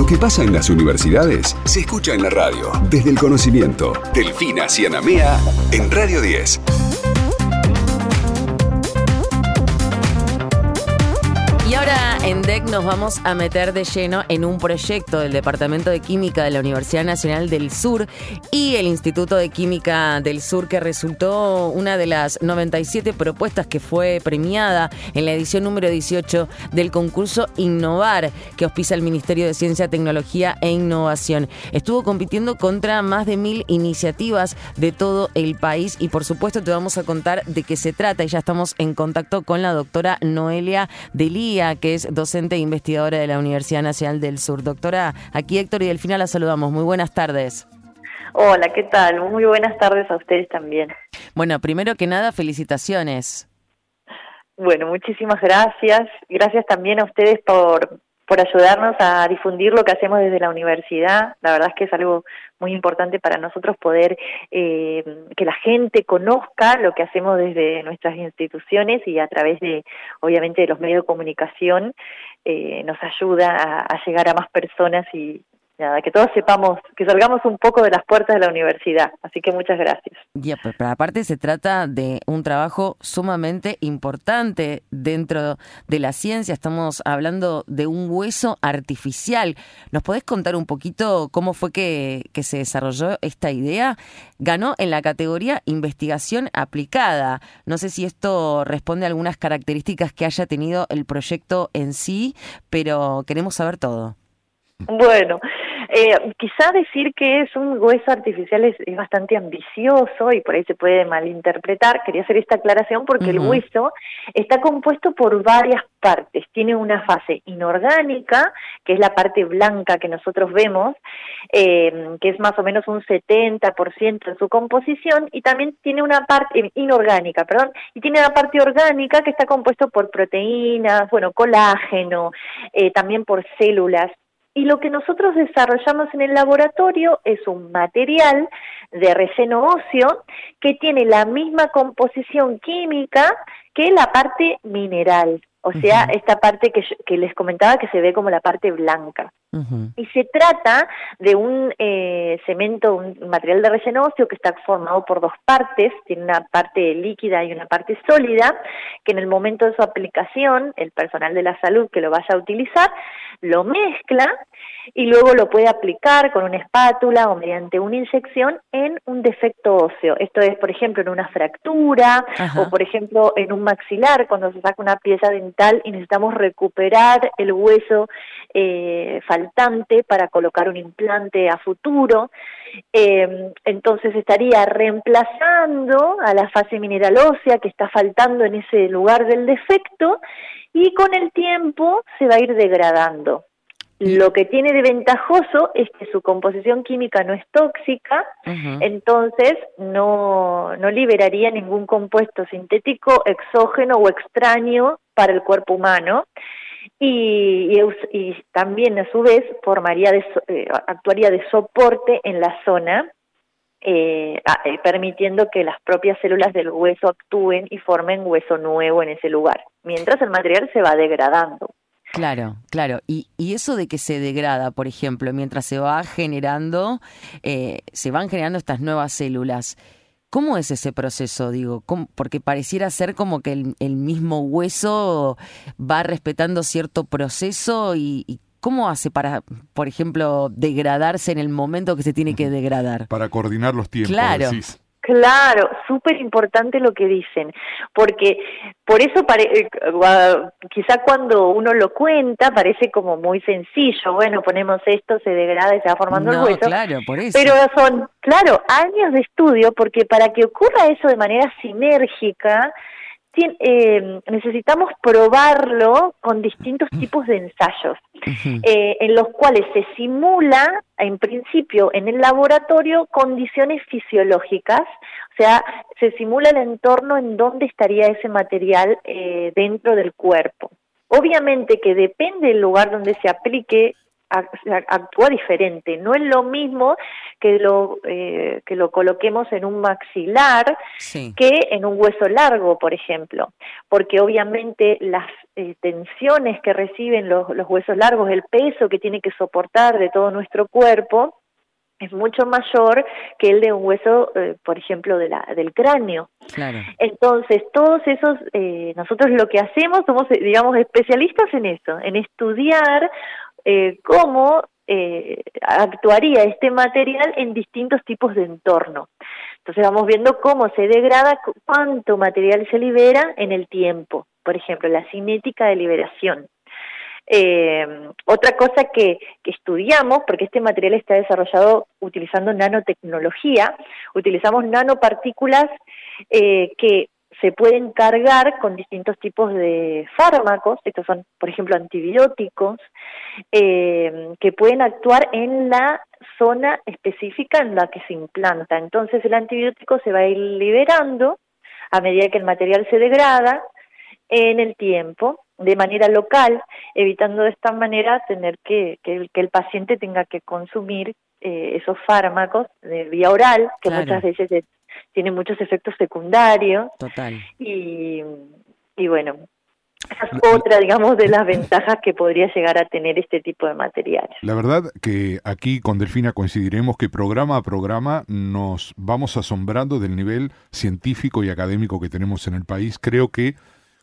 Lo que pasa en las universidades se escucha en la radio. Desde el conocimiento. Delfina Cianamea en Radio 10. En DEC nos vamos a meter de lleno en un proyecto del Departamento de Química de la Universidad Nacional del Sur y el Instituto de Química del Sur que resultó una de las 97 propuestas que fue premiada en la edición número 18 del concurso Innovar que auspicia el Ministerio de Ciencia, Tecnología e Innovación. Estuvo compitiendo contra más de mil iniciativas de todo el país y por supuesto te vamos a contar de qué se trata y ya estamos en contacto con la doctora Noelia Delía que es docente e investigadora de la Universidad Nacional del Sur. Doctora, aquí Héctor y Delfina la saludamos. Muy buenas tardes. Hola, ¿qué tal? Muy buenas tardes a ustedes también. Bueno, primero que nada, felicitaciones. Bueno, muchísimas gracias. Gracias también a ustedes por, por ayudarnos a difundir lo que hacemos desde la universidad. La verdad es que es algo muy importante para nosotros poder eh, que la gente conozca lo que hacemos desde nuestras instituciones y a través de, obviamente, de los medios de comunicación, eh, nos ayuda a, llegar a más personas y, nada, que todos sepamos, que salgamos un poco de las puertas de la universidad. Así que muchas gracias. Ya, pues, pero aparte se trata de un trabajo sumamente importante dentro de la ciencia. Estamos hablando de un hueso artificial. ¿Nos podés contar un poquito cómo fue que, que se desarrolló esta idea? Ganó en la categoría investigación aplicada. No sé si esto responde a algunas características que haya tenido el proyecto en sí, pero queremos saber todo. Bueno, eh, quizá decir que es un hueso artificial es, bastante ambicioso y por ahí se puede malinterpretar. Quería hacer esta aclaración porque el hueso está compuesto por varias partes. Tiene una fase inorgánica, que es la parte blanca que nosotros vemos, eh, que es más o menos un 70% en su composición, y también tiene una parte eh, inorgánica, perdón, y tiene una parte orgánica que está compuesto por proteínas, bueno, colágeno, eh, también por células. Y lo que nosotros desarrollamos en el laboratorio es un material de relleno óseo que tiene la misma composición química que la parte mineral, o sea, esta parte que, que, les comentaba que se ve como la parte blanca. Y se trata de un eh, cemento, un material de relleno óseo que está formado por dos partes, tiene una parte líquida y una parte sólida, que en el momento de su aplicación, el personal de la salud que lo vaya a utilizar, lo mezcla y luego lo puede aplicar con una espátula o mediante una inyección en un defecto óseo. Esto es, por ejemplo, en una fractura o, por ejemplo, en un maxilar, cuando se saca una pieza dental y necesitamos recuperar el hueso eh, faltante para colocar un implante a futuro. Eh, entonces estaría reemplazando a la fase mineral ósea que está faltando en ese lugar del defecto y con el tiempo se va a ir degradando. Lo que tiene de ventajoso es que su composición química no es tóxica, entonces no, no liberaría ningún compuesto sintético exógeno o extraño para el cuerpo humano y, y, también a su vez formaría de, eh, actuaría de soporte en la zona eh, eh, permitiendo que las propias células del hueso actúen y formen hueso nuevo en ese lugar, mientras el material se va degradando. Claro, claro. Y, y eso de que se degrada, por ejemplo, mientras se va generando, eh, se van generando estas nuevas células. ¿Cómo es ese proceso? Digo, porque pareciera ser como que el, mismo hueso va respetando cierto proceso y, y, ¿cómo hace para, por ejemplo, degradarse en el momento que se tiene que degradar? Para coordinar los tiempos. Claro. Claro, súper importante lo que dicen, porque por eso eh, quizá cuando uno lo cuenta parece como muy sencillo, bueno, ponemos esto, se degrada y se va formando el hueso, claro, por eso. pero son, claro, años de estudio, porque para que ocurra eso de manera sinérgica, eh, necesitamos probarlo con distintos tipos de ensayos, eh, en los cuales se simula, en principio, en el laboratorio, condiciones fisiológicas, o sea, se simula el entorno en donde estaría ese material eh, dentro del cuerpo. Obviamente que depende del lugar donde se aplique actúa diferente. No es lo mismo que lo, eh, que lo coloquemos en un maxilar que en un hueso largo, por ejemplo, porque obviamente las eh, tensiones que reciben los, los huesos largos, el peso que tiene que soportar de todo nuestro cuerpo, es mucho mayor que el de un hueso, eh, por ejemplo, de la, del cráneo. Entonces, todos esos, eh, nosotros lo que hacemos, somos, digamos, especialistas en eso, en estudiar eh, cómo eh, actuaría este material en distintos tipos de entorno. Entonces vamos viendo cómo se degrada, cuánto material se libera en el tiempo. Por ejemplo, la cinética de liberación. Eh, otra cosa que, estudiamos, porque este material está desarrollado utilizando nanotecnología, utilizamos nanopartículas que se pueden cargar con distintos tipos de fármacos, estos son, por ejemplo, antibióticos, eh, que pueden actuar en la zona específica en la que se implanta. Entonces el antibiótico se va a ir liberando a medida que el material se degrada en el tiempo, de manera local, evitando de esta manera tener que, que, el, paciente tenga que consumir eh, esos fármacos de vía oral, que muchas veces tiene muchos efectos secundarios. Total. Y, y bueno, esa es otra, digamos, de las ventajas que podría llegar a tener este tipo de materiales. La verdad que aquí con Delfina coincidiremos que programa a programa nos vamos asombrando del nivel científico y académico que tenemos en el país. Creo que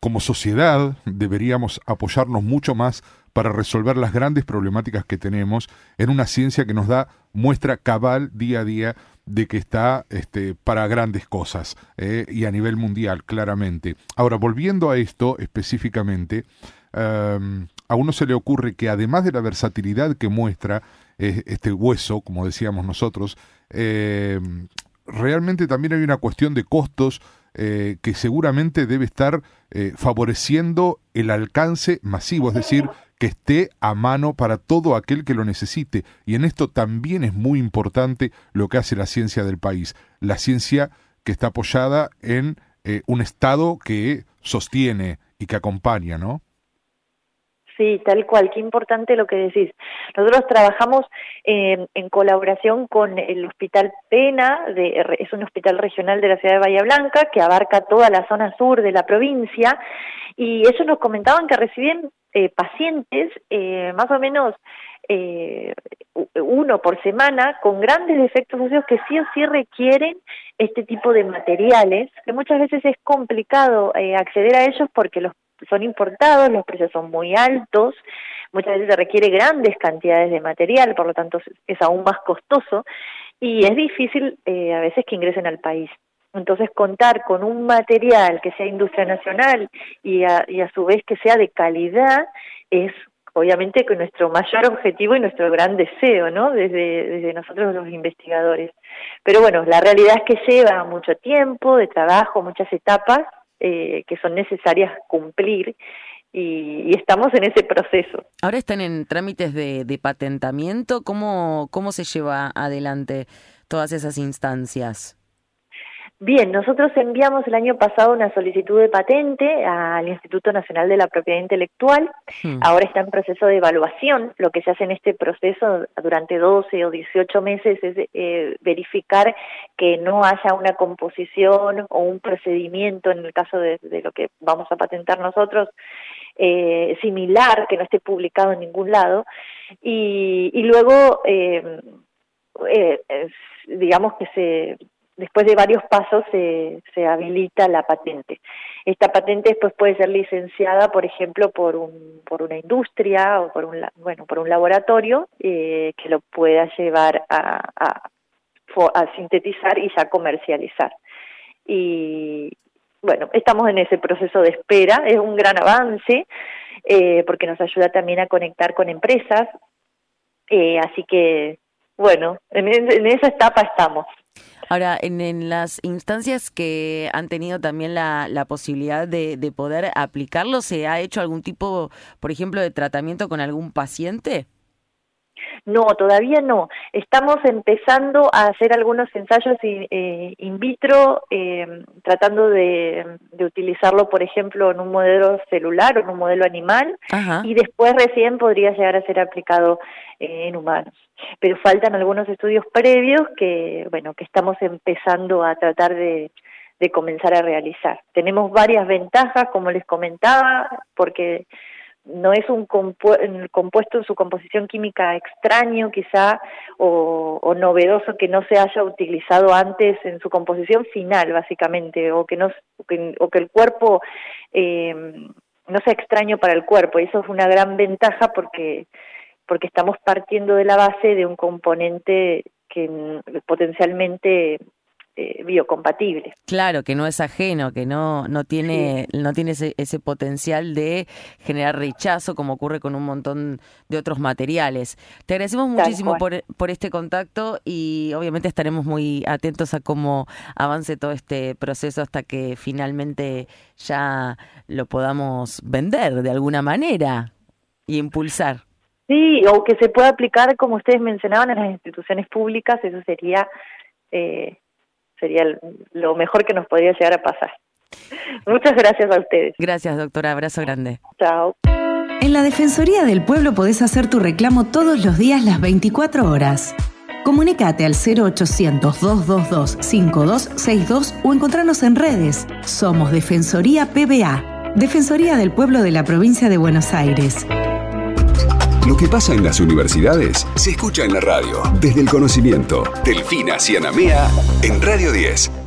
como sociedad deberíamos apoyarnos mucho más para resolver las grandes problemáticas que tenemos en una ciencia que nos da muestra cabal día a día de que está este, para grandes cosas eh, y a nivel mundial, claramente. Ahora, volviendo a esto específicamente, em, a uno se le ocurre que además de la versatilidad que muestra eh, este hueso, como decíamos nosotros, em, realmente también hay una cuestión de costos eh, que seguramente debe estar favoreciendo el alcance masivo, es decir, que esté a mano para todo aquel que lo necesite. Y en esto también es muy importante lo que hace la ciencia del país. La ciencia que está apoyada en eh, un Estado que sostiene y que acompaña, ¿no? Sí, tal cual, qué importante lo que decís. Nosotros trabajamos en colaboración con el Hospital Pena, de, es un hospital regional de la ciudad de Bahía Blanca que abarca toda la zona sur de la provincia y ellos nos comentaban que reciben eh, pacientes, eh, más o menos eh, uno por semana, con grandes defectos óseos que sí o sí requieren este tipo de materiales, que muchas veces es complicado acceder a ellos porque los son importados, los precios son muy altos, muchas veces se requiere grandes cantidades de material, por lo tanto es aún más costoso y es difícil a veces que ingresen al país. Entonces, contar con un material que sea industria nacional y a, y a su vez que sea de calidad es obviamente que nuestro mayor objetivo y nuestro gran deseo, ¿no? Desde, desde nosotros los investigadores. Pero bueno, la realidad es que lleva mucho tiempo de trabajo, muchas etapas eh, que son necesarias cumplir y, estamos en ese proceso. Ahora están en trámites de, de patentamiento. ¿Cómo, ¿Cómo se lleva adelante todas esas instancias? Bien, nosotros enviamos el año pasado una solicitud de patente al Instituto Nacional de la Propiedad Intelectual. Hmm. Ahora está en proceso de evaluación. Lo que se hace en este proceso durante 12 o 18 meses es eh, verificar que no haya una composición o un procedimiento, en el caso de, lo que vamos a patentar nosotros, eh, similar, que no esté publicado en ningún lado. Y, y luego, eh, eh digamos que se después de varios pasos se, se habilita la patente. Esta patente después puede ser licenciada, por ejemplo, por, un, por una industria o por un, bueno, por un laboratorio eh, que lo pueda llevar a, a, sintetizar y ya comercializar. Y bueno, estamos en ese proceso de espera, es un gran avance eh, porque nos ayuda también a conectar con empresas, eh, así que bueno, en, en esa etapa estamos. Ahora, en, las instancias que han tenido también la, la posibilidad de, de, poder aplicarlo, ¿se ha hecho algún tipo, por ejemplo, de tratamiento con algún paciente? No, todavía no. Estamos empezando a hacer algunos ensayos eh, in vitro, eh, tratando de, utilizarlo, por ejemplo, en un modelo celular o en un modelo animal, y después recién podría llegar a ser aplicado eh, en humanos. Pero faltan algunos estudios previos que, bueno, que estamos empezando a tratar de, de comenzar a realizar. Tenemos varias ventajas, como les comentaba, porque no es un compuesto en su composición química extraño quizá o, novedoso que no se haya utilizado antes en su composición final básicamente o que no o que el cuerpo eh, no sea extraño para el cuerpo. Y eso es una gran ventaja porque porque estamos partiendo de la base de un componente que potencialmente eh, biocompatible. Claro, que no es ajeno, que no, no tiene, no tiene ese, ese, potencial de generar rechazo como ocurre con un montón de otros materiales. Te agradecemos muchísimo por, por este contacto y obviamente estaremos muy atentos a cómo avance todo este proceso hasta que finalmente ya lo podamos vender de alguna manera y impulsar. Sí, o que se pueda aplicar, como ustedes mencionaban, en las instituciones públicas, eso sería eh, sería lo mejor que nos podría llegar a pasar. Muchas gracias a ustedes. Gracias, doctora. Abrazo grande. Chao. En la Defensoría del Pueblo podés hacer tu reclamo todos los días las 24 horas. Comunicate al 0800-222-5262 o encontrarnos en redes. Somos Defensoría PBA, Defensoría del Pueblo de la Provincia de Buenos Aires. Lo que pasa en las universidades se escucha en la radio. Desde el conocimiento. Delfina Cianamea en Radio 10.